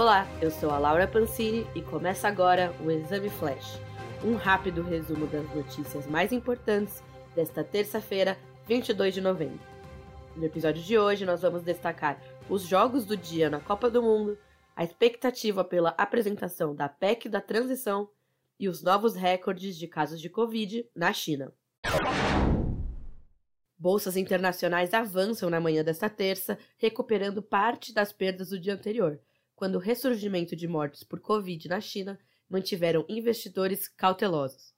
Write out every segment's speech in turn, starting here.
Olá, eu sou a Laura Pancini e começa agora o Exame Flash, um rápido resumo das notícias mais importantes desta terça-feira, 22 de novembro. No episódio de hoje, nós vamos destacar os jogos do dia na Copa do Mundo, a expectativa pela apresentação da PEC da transição e os novos recordes de casos de Covid na China. Bolsas internacionais avançam na manhã desta terça, recuperando parte das perdas do dia anterior, quando o ressurgimento de mortes por Covid na China mantiveram investidores cautelosos.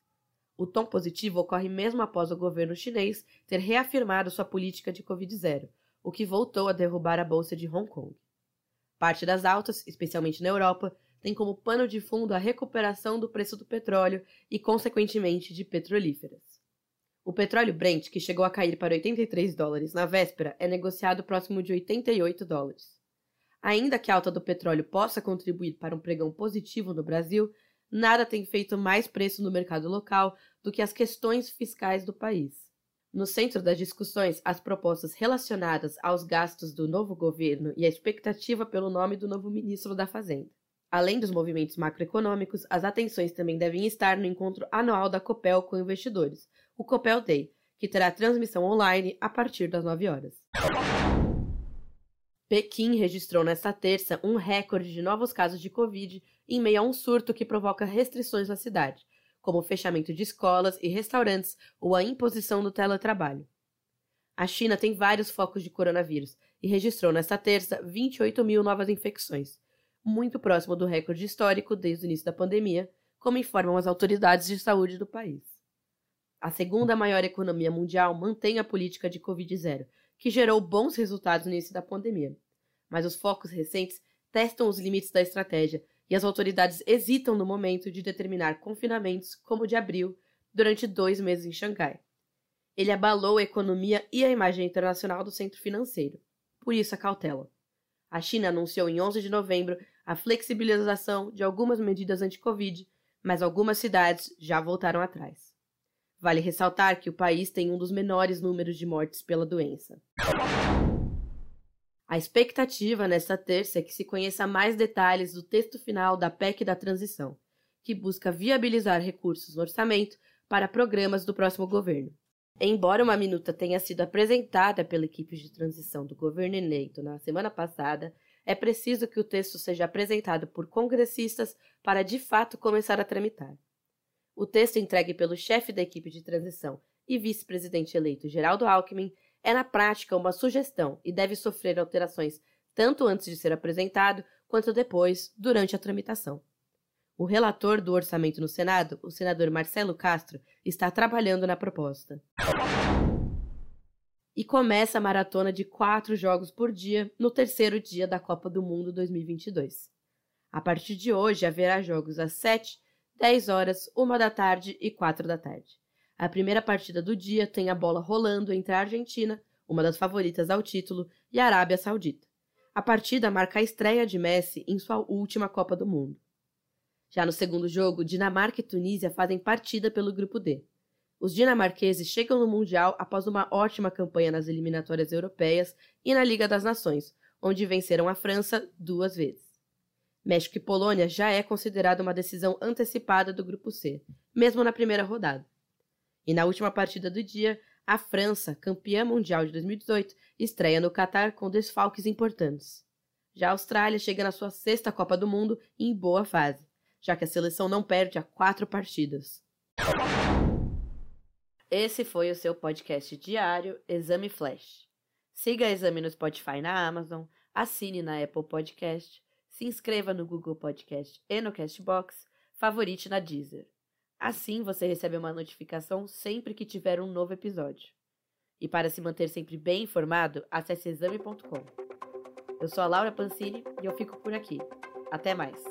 O tom positivo ocorre mesmo após o governo chinês ter reafirmado sua política de Covid-0, o que voltou a derrubar a bolsa de Hong Kong. Parte das altas, especialmente na Europa, tem como pano de fundo a recuperação do preço do petróleo e, consequentemente, de petrolíferas. O petróleo Brent, que chegou a cair para 83 dólares na véspera, é negociado próximo de 88 dólares. Ainda que a alta do petróleo possa contribuir para um pregão positivo no Brasil, nada tem feito mais preço no mercado local do que as questões fiscais do país. No centro das discussões, as propostas relacionadas aos gastos do novo governo e a expectativa pelo nome do novo ministro da Fazenda. Além dos movimentos macroeconômicos, as atenções também devem estar no encontro anual da Copel com investidores, o Copel Day, que terá transmissão online a partir das 9 horas. Pequim registrou nesta terça um recorde de novos casos de Covid em meio a um surto que provoca restrições na cidade, como o fechamento de escolas e restaurantes ou a imposição do teletrabalho. A China tem vários focos de coronavírus e registrou nesta terça 28 mil novas infecções, muito próximo do recorde histórico desde o início da pandemia, como informam as autoridades de saúde do país. A segunda maior economia mundial mantém a política de Covid-0 que gerou bons resultados no início da pandemia. Mas os focos recentes testam os limites da estratégia e as autoridades hesitam no momento de determinar confinamentos, como o de abril, durante dois meses em Xangai. Ele abalou a economia e a imagem internacional do centro financeiro. Por isso a cautela. A China anunciou em 11 de novembro a flexibilização de algumas medidas anti-Covid, mas algumas cidades já voltaram atrás. Vale ressaltar que o país tem um dos menores números de mortes pela doença. A expectativa nesta terça é que se conheça mais detalhes do texto final da PEC da transição, que busca viabilizar recursos no orçamento para programas do próximo governo. Embora uma minuta tenha sido apresentada pela equipe de transição do governo eleito na semana passada, é preciso que o texto seja apresentado por congressistas para de fato começar a tramitar. O texto entregue pelo chefe da equipe de transição e vice-presidente eleito Geraldo Alckmin é na prática uma sugestão e deve sofrer alterações tanto antes de ser apresentado quanto depois, durante a tramitação. O relator do orçamento no Senado, o senador Marcelo Castro, está trabalhando na proposta. E começa a maratona de quatro jogos por dia no terceiro dia da Copa do Mundo 2022. A partir de hoje haverá jogos às 7, 10 horas, 1 da tarde e 4 da tarde. A primeira partida do dia tem a bola rolando entre a Argentina, uma das favoritas ao título, e a Arábia Saudita. A partida marca a estreia de Messi em sua última Copa do Mundo. Já no segundo jogo, Dinamarca e Tunísia fazem partida pelo grupo D. Os dinamarqueses chegam no Mundial após uma ótima campanha nas eliminatórias europeias e na Liga das Nações, onde venceram a França duas vezes. México e Polônia já é considerada uma decisão antecipada do Grupo C, mesmo na primeira rodada. E na última partida do dia, a França, campeã mundial de 2018, estreia no Catar com desfalques importantes. Já a Austrália chega na sua sexta Copa do Mundo em boa fase, já que a seleção não perde há quatro partidas. Esse foi o seu podcast diário Exame Flash. Siga a Exame no Spotify e na Amazon, assine na Apple Podcast se inscreva no Google Podcast e no Castbox, favorite na Deezer. Assim você recebe uma notificação sempre que tiver um novo episódio. E para se manter sempre bem informado, acesse exame.com. Eu sou a Laura Pancini e eu fico por aqui. Até mais!